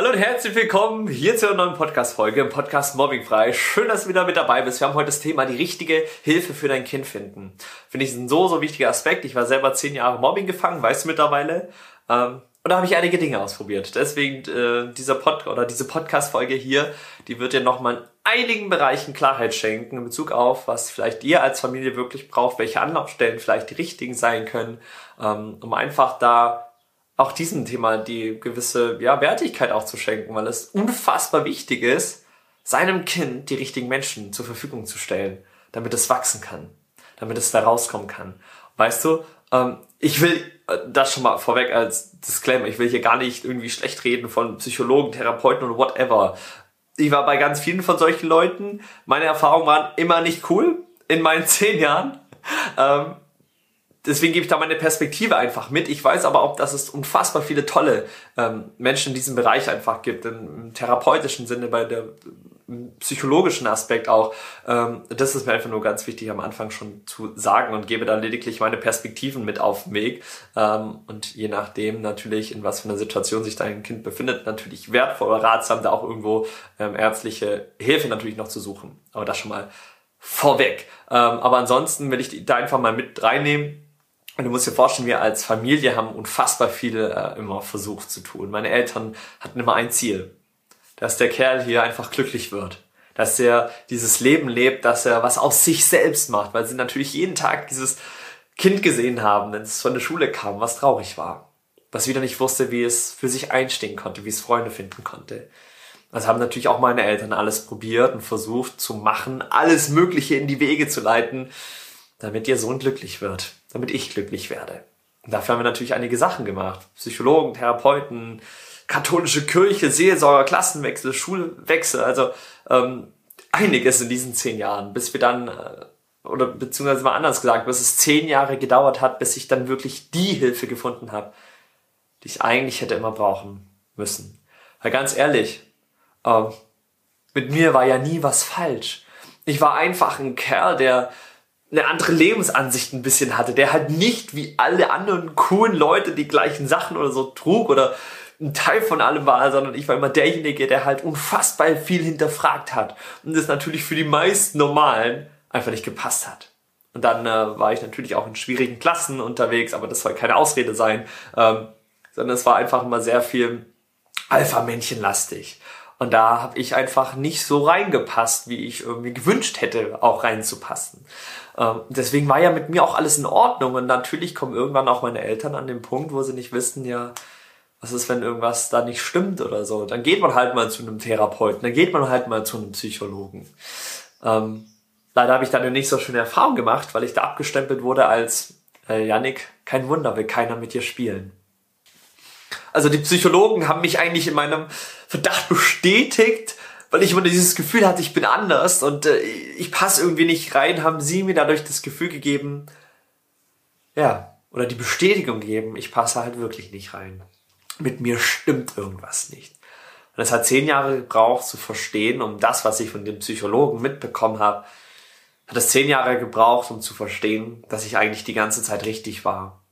Hallo und herzlich willkommen hier zu einer neuen Podcast-Folge im Podcast Mobbing frei. Schön, dass du wieder mit dabei bist. Wir haben heute das Thema die richtige Hilfe für dein Kind finden. Finde ich ein so, so wichtiger Aspekt. Ich war selber zehn Jahre Mobbing gefangen, weißt du mittlerweile. Ähm, und da habe ich einige Dinge ausprobiert. Deswegen äh, dieser Pod oder diese Podcast-Folge hier, die wird dir nochmal in einigen Bereichen Klarheit schenken in Bezug auf, was vielleicht ihr als Familie wirklich braucht, welche Anlaufstellen vielleicht die richtigen sein können, ähm, um einfach da auch diesem Thema die gewisse ja, Wertigkeit auch zu schenken, weil es unfassbar wichtig ist, seinem Kind die richtigen Menschen zur Verfügung zu stellen, damit es wachsen kann, damit es da rauskommen kann. Weißt du, ähm, ich will äh, das schon mal vorweg als Disclaimer, ich will hier gar nicht irgendwie schlecht reden von Psychologen, Therapeuten und whatever. Ich war bei ganz vielen von solchen Leuten. Meine Erfahrungen waren immer nicht cool in meinen zehn Jahren. Ähm, deswegen gebe ich da meine Perspektive einfach mit. Ich weiß aber auch, dass es unfassbar viele tolle ähm, Menschen in diesem Bereich einfach gibt, im, therapeutischen Sinne, bei der psychologischen Aspekt auch. Ähm, das ist mir einfach nur ganz wichtig am Anfang schon zu sagen und gebe da lediglich meine Perspektiven mit auf den Weg. Ähm, und je nachdem natürlich, in was für einer Situation sich dein Kind befindet, natürlich wertvoll oder ratsam, da auch irgendwo ähm, ärztliche Hilfe natürlich noch zu suchen. Aber das schon mal vorweg. Ähm, aber ansonsten will ich da einfach mal mit reinnehmen und du musst dir vorstellen, wir als Familie haben unfassbar viele äh, immer versucht zu tun. Meine Eltern hatten immer ein Ziel, dass der Kerl hier einfach glücklich wird. Dass er dieses Leben lebt, dass er was aus sich selbst macht, weil sie natürlich jeden Tag dieses Kind gesehen haben, wenn es von der Schule kam, was traurig war. Was wieder nicht wusste, wie es für sich einstehen konnte, wie es Freunde finden konnte. Also haben natürlich auch meine Eltern alles probiert und versucht zu machen, alles Mögliche in die Wege zu leiten, damit ihr Sohn glücklich wird damit ich glücklich werde. Und dafür haben wir natürlich einige Sachen gemacht. Psychologen, Therapeuten, katholische Kirche, Seelsorger, Klassenwechsel, Schulwechsel, also ähm, einiges in diesen zehn Jahren, bis wir dann, äh, oder beziehungsweise mal anders gesagt, bis es zehn Jahre gedauert hat, bis ich dann wirklich die Hilfe gefunden habe, die ich eigentlich hätte immer brauchen müssen. Weil ganz ehrlich, äh, mit mir war ja nie was falsch. Ich war einfach ein Kerl, der eine andere Lebensansicht ein bisschen hatte, der halt nicht wie alle anderen coolen Leute die gleichen Sachen oder so trug oder ein Teil von allem war, sondern ich war immer derjenige, der halt unfassbar viel hinterfragt hat und das natürlich für die meisten Normalen einfach nicht gepasst hat. Und dann äh, war ich natürlich auch in schwierigen Klassen unterwegs, aber das soll keine Ausrede sein, ähm, sondern es war einfach immer sehr viel Alpha-Männchen-lastig. Und da habe ich einfach nicht so reingepasst, wie ich irgendwie gewünscht hätte, auch reinzupassen. Ähm, deswegen war ja mit mir auch alles in Ordnung. Und natürlich kommen irgendwann auch meine Eltern an den Punkt, wo sie nicht wissen, ja, was ist, wenn irgendwas da nicht stimmt oder so. Dann geht man halt mal zu einem Therapeuten, dann geht man halt mal zu einem Psychologen. Ähm, leider habe ich dann eine nicht so schöne Erfahrung gemacht, weil ich da abgestempelt wurde als äh, Yannick, kein Wunder, will keiner mit dir spielen. Also die Psychologen haben mich eigentlich in meinem Verdacht bestätigt, weil ich immer dieses Gefühl hatte, ich bin anders und äh, ich passe irgendwie nicht rein, haben sie mir dadurch das Gefühl gegeben, ja, oder die Bestätigung gegeben, ich passe halt wirklich nicht rein. Mit mir stimmt irgendwas nicht. Und es hat zehn Jahre gebraucht zu verstehen, um das, was ich von dem Psychologen mitbekommen habe, hat es zehn Jahre gebraucht, um zu verstehen, dass ich eigentlich die ganze Zeit richtig war.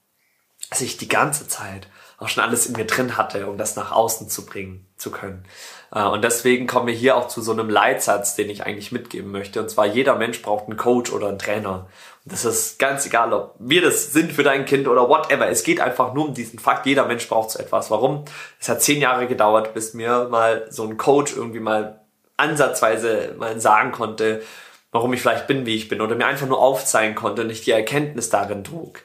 Dass ich die ganze Zeit auch schon alles in mir drin hatte, um das nach außen zu bringen zu können. Äh, und deswegen kommen wir hier auch zu so einem Leitsatz, den ich eigentlich mitgeben möchte. Und zwar, jeder Mensch braucht einen Coach oder einen Trainer. Und das ist ganz egal, ob wir das sind für dein Kind oder whatever. Es geht einfach nur um diesen Fakt, jeder Mensch braucht so etwas. Warum? Es hat zehn Jahre gedauert, bis mir mal so ein Coach irgendwie mal ansatzweise mal sagen konnte, warum ich vielleicht bin, wie ich bin. Oder mir einfach nur aufzeigen konnte und ich die Erkenntnis darin trug.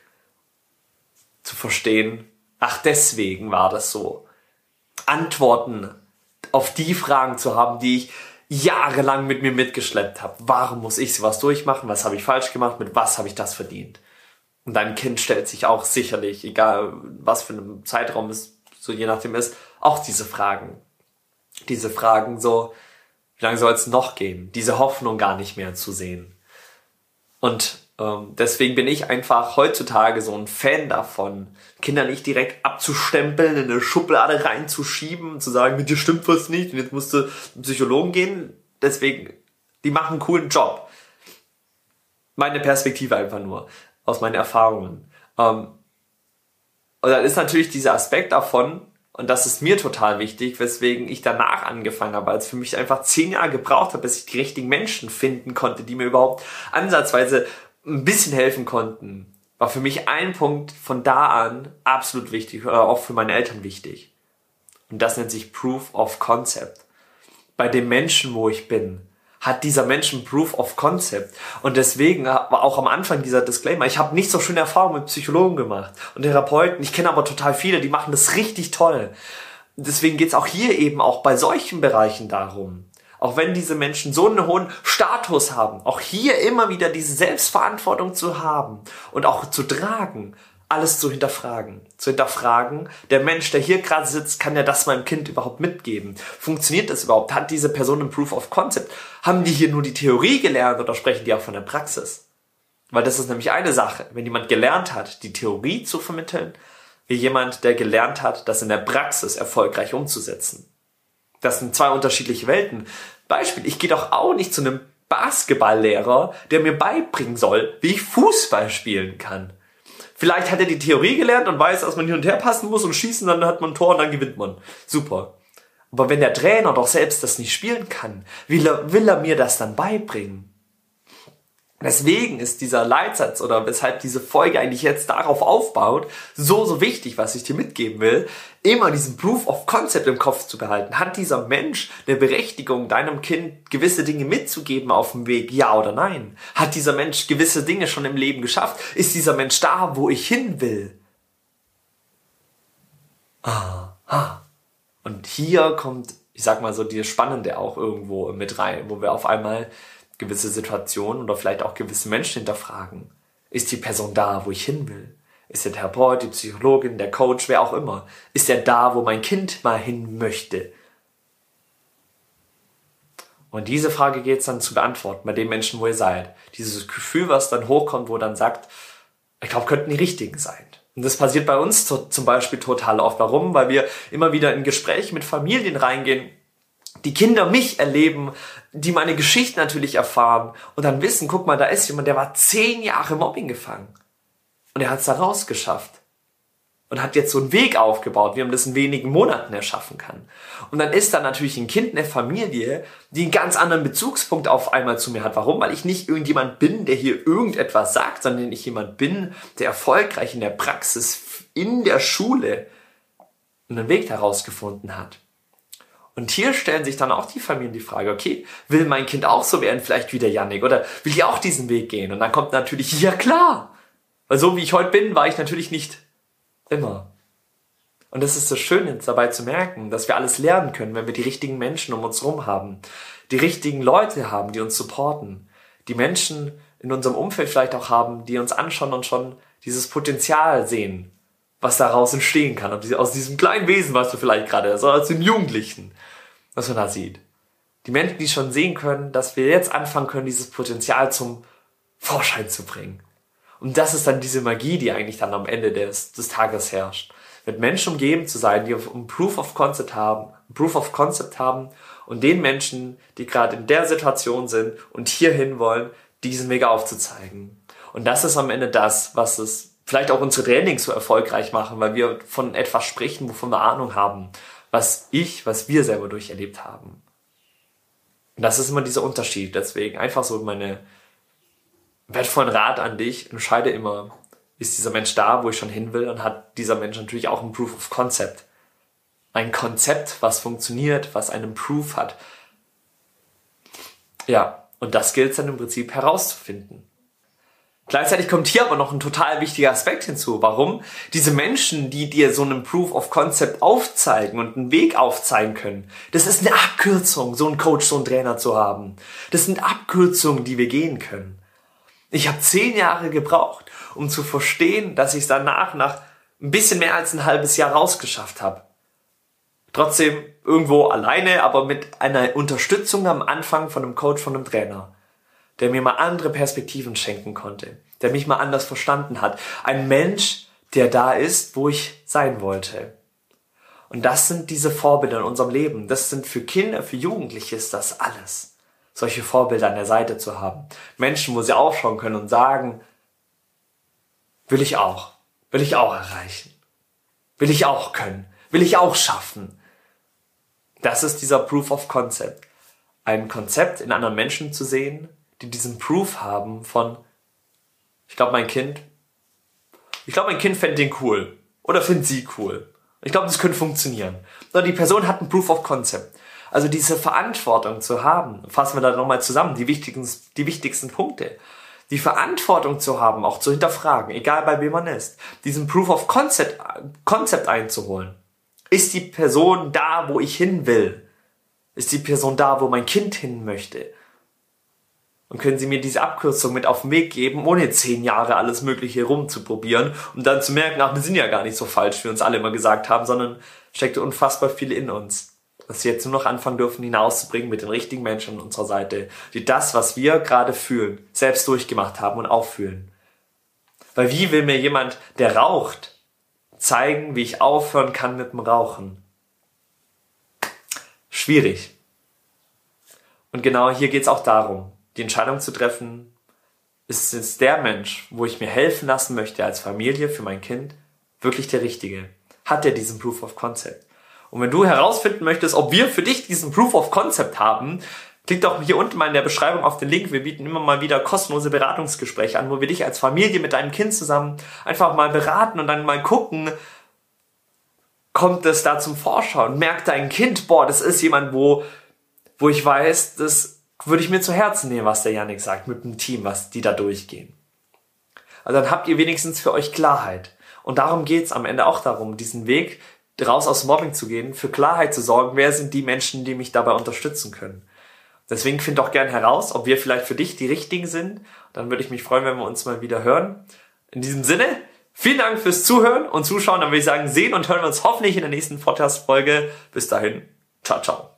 Zu verstehen, ach deswegen war das so. Antworten auf die Fragen zu haben, die ich jahrelang mit mir mitgeschleppt habe. Warum muss ich sowas durchmachen? Was habe ich falsch gemacht? Mit was habe ich das verdient? Und dein Kind stellt sich auch sicherlich, egal was für ein Zeitraum es so je nachdem ist, auch diese Fragen. Diese Fragen so, wie lange soll es noch gehen? Diese Hoffnung gar nicht mehr zu sehen. Und ähm, deswegen bin ich einfach heutzutage so ein Fan davon, Kinder nicht direkt abzustempeln, in eine Schublade reinzuschieben, zu sagen, mit dir stimmt was nicht und jetzt musst du zum Psychologen gehen. Deswegen, die machen einen coolen Job. Meine Perspektive einfach nur, aus meinen Erfahrungen. Ähm, und dann ist natürlich dieser Aspekt davon, Und das ist mir total wichtig, weswegen ich danach angefangen habe, als für mich einfach zehn Jahre gebraucht habe, bis ich die richtigen Menschen finden konnte, die mir überhaupt ansatzweise ein bisschen helfen konnten. War für mich ein Punkt von da an absolut wichtig oder auch für meine Eltern wichtig. Und das nennt sich Proof of Concept. Bei dem Menschen, wo ich bin, hat dieser Mensch ein Proof of Concept. Und deswegen war auch am Anfang dieser Disclaimer, ich habe nicht so schöne Erfahrungen mit Psychologen gemacht und Therapeuten. Ich kenne aber total viele, die machen das richtig toll. Deswegen geht's auch hier eben auch bei solchen Bereichen darum, auch wenn diese Menschen so einen hohen Status haben, auch hier immer wieder diese Selbstverantwortung zu haben und auch zu tragen, alles zu hinterfragen. Zu hinterfragen, der Mensch, der hier gerade sitzt, kann ja das meinem Kind überhaupt mitgeben? Funktioniert das überhaupt? Hat diese Person ein Proof of Concept? Haben die hier nur die Theorie gelernt oder sprechen die auch von der Praxis? Weil das ist nämlich eine Sache. Wenn jemand gelernt hat, die Theorie zu vermitteln, wie jemand, der gelernt hat, das in der Praxis erfolgreich umzusetzen. Das sind zwei unterschiedliche Welten. Beispiel, ich gehe doch auch nicht zu einem Basketballlehrer, der mir beibringen soll, wie ich Fußball spielen kann. Vielleicht hat er die Theorie gelernt und weiß, dass man hin und her passen muss und schießen, dann hat man ein Tor und dann gewinnt man. Super. Aber wenn der Trainer doch selbst das nicht spielen kann, will er, will er mir das dann beibringen? Deswegen ist dieser Leitsatz oder weshalb diese Folge eigentlich jetzt darauf aufbaut, so, so wichtig, was ich dir mitgeben will, immer diesen Proof of Concept im Kopf zu behalten. Hat dieser Mensch eine Berechtigung, deinem Kind gewisse Dinge mitzugeben auf dem Weg? Ja oder nein? Hat dieser Mensch gewisse Dinge schon im Leben geschafft? Ist dieser Mensch da, wo ich hin will? Ah, ah. Und hier kommt, ich sag mal so, die Spannende auch irgendwo mit rein, wo wir auf einmal gewisse Situationen oder vielleicht auch gewisse Menschen hinterfragen. Ist die Person da, wo ich hin will? Ist der Therapeut, die Psychologin, der Coach, wer auch immer? Ist er da, wo mein Kind mal hin möchte? Und diese Frage geht es dann zu beantworten bei den Menschen, wo ihr seid. Dieses Gefühl, was dann hochkommt, wo dann sagt, ich glaube, könnten die richtigen sein. Und das passiert bei uns zum Beispiel total oft. Warum? Weil wir immer wieder in Gespräche mit Familien reingehen, die Kinder mich erleben, die meine Geschichte natürlich erfahren und dann wissen, guck mal, da ist jemand, der war zehn Jahre Mobbing gefangen. Und er hat es da rausgeschafft. Und hat jetzt so einen Weg aufgebaut, wie man das in wenigen Monaten erschaffen kann. Und dann ist da natürlich ein Kind, eine Familie, die einen ganz anderen Bezugspunkt auf einmal zu mir hat. Warum? Weil ich nicht irgendjemand bin, der hier irgendetwas sagt, sondern ich jemand bin, der erfolgreich in der Praxis, in der Schule einen Weg herausgefunden hat. Und hier stellen sich dann auch die Familien die Frage, okay, will mein Kind auch so werden, vielleicht wie der Yannick, oder will die auch diesen Weg gehen? Und dann kommt natürlich, ja klar, weil so wie ich heute bin, war ich natürlich nicht immer. Und das ist so schön jetzt dabei zu merken, dass wir alles lernen können, wenn wir die richtigen Menschen um uns herum haben, die richtigen Leute haben, die uns supporten, die Menschen in unserem Umfeld vielleicht auch haben, die uns anschauen und schon dieses Potenzial sehen, was daraus entstehen kann, aus diesem kleinen Wesen, was du vielleicht gerade, also aus dem Jugendlichen, was man da sieht. Die Menschen, die schon sehen können, dass wir jetzt anfangen können, dieses Potenzial zum Vorschein zu bringen. Und das ist dann diese Magie, die eigentlich dann am Ende des, des Tages herrscht. Mit Menschen umgeben zu sein, die ein Proof of Concept haben, Proof of Concept haben und den Menschen, die gerade in der Situation sind und hierhin wollen, diesen Weg aufzuzeigen. Und das ist am Ende das, was es vielleicht auch unsere Trainings so erfolgreich machen, weil wir von etwas sprechen, wovon wir Ahnung haben, was ich, was wir selber durcherlebt haben. Und das ist immer dieser Unterschied. Deswegen einfach so meine wertvollen Rat an dich. Entscheide immer, ist dieser Mensch da, wo ich schon hin will und hat dieser Mensch natürlich auch ein Proof of Concept. Ein Konzept, was funktioniert, was einen Proof hat. Ja, und das gilt es dann im Prinzip herauszufinden. Gleichzeitig kommt hier aber noch ein total wichtiger Aspekt hinzu. Warum? Diese Menschen, die dir so einen Proof of Concept aufzeigen und einen Weg aufzeigen können, das ist eine Abkürzung, so einen Coach, so einen Trainer zu haben. Das sind Abkürzungen, die wir gehen können. Ich habe zehn Jahre gebraucht, um zu verstehen, dass ich es danach nach ein bisschen mehr als ein halbes Jahr rausgeschafft habe. Trotzdem irgendwo alleine, aber mit einer Unterstützung am Anfang von einem Coach, von einem Trainer der mir mal andere Perspektiven schenken konnte, der mich mal anders verstanden hat. Ein Mensch, der da ist, wo ich sein wollte. Und das sind diese Vorbilder in unserem Leben. Das sind für Kinder, für Jugendliche ist das alles. Solche Vorbilder an der Seite zu haben. Menschen, wo sie aufschauen können und sagen, will ich auch, will ich auch erreichen, will ich auch können, Will ich auch schaffen. Das ist dieser Proof of Concept. Ein Konzept in anderen Menschen zu sehen, die diesen Proof haben von, ich glaube, mein Kind, ich glaube, mein Kind fände den cool. Oder findet sie cool. Ich glaube, das könnte funktionieren. Oder die Person hat ein Proof of Concept. Also diese Verantwortung zu haben, fassen wir da nochmal zusammen, die wichtigsten, die wichtigsten Punkte. Die Verantwortung zu haben, auch zu hinterfragen, egal bei wem man ist. Diesen Proof of Concept, Concept einzuholen. Ist die Person da, wo ich hin will? Ist die Person da, wo mein Kind hin möchte? Und können Sie mir diese Abkürzung mit auf den Weg geben, ohne zehn Jahre alles Mögliche rumzuprobieren, um dann zu merken, ach, wir sind ja gar nicht so falsch, wie uns alle immer gesagt haben, sondern steckt unfassbar viel in uns dass wir jetzt nur noch anfangen dürfen, hinauszubringen mit den richtigen Menschen an unserer Seite, die das, was wir gerade fühlen, selbst durchgemacht haben und auch fühlen. Weil wie will mir jemand, der raucht, zeigen, wie ich aufhören kann mit dem Rauchen? Schwierig. Und genau hier geht es auch darum, die Entscheidung zu treffen, ist es der Mensch, wo ich mir helfen lassen möchte als Familie für mein Kind, wirklich der Richtige? Hat er diesen Proof of Concept? Und wenn du herausfinden möchtest, ob wir für dich diesen Proof of Concept haben, klick doch hier unten mal in der Beschreibung auf den Link. Wir bieten immer mal wieder kostenlose Beratungsgespräche an, wo wir dich als Familie mit deinem Kind zusammen einfach mal beraten und dann mal gucken, kommt es da zum Vorschauen? Merkt dein Kind, boah, das ist jemand, wo, wo ich weiß, das würde ich mir zu Herzen nehmen, was der Yannick sagt, mit dem Team, was die da durchgehen. Also dann habt ihr wenigstens für euch Klarheit. Und darum geht's am Ende auch darum, diesen Weg raus aus Mobbing zu gehen, für Klarheit zu sorgen, wer sind die Menschen, die mich dabei unterstützen können. Deswegen find doch gern heraus, ob wir vielleicht für dich die richtigen sind. Dann würde ich mich freuen, wenn wir uns mal wieder hören. In diesem Sinne, vielen Dank fürs Zuhören und Zuschauen. Dann würde ich sagen, sehen und hören wir uns hoffentlich in der nächsten Podcast-Folge. Bis dahin, ciao, ciao.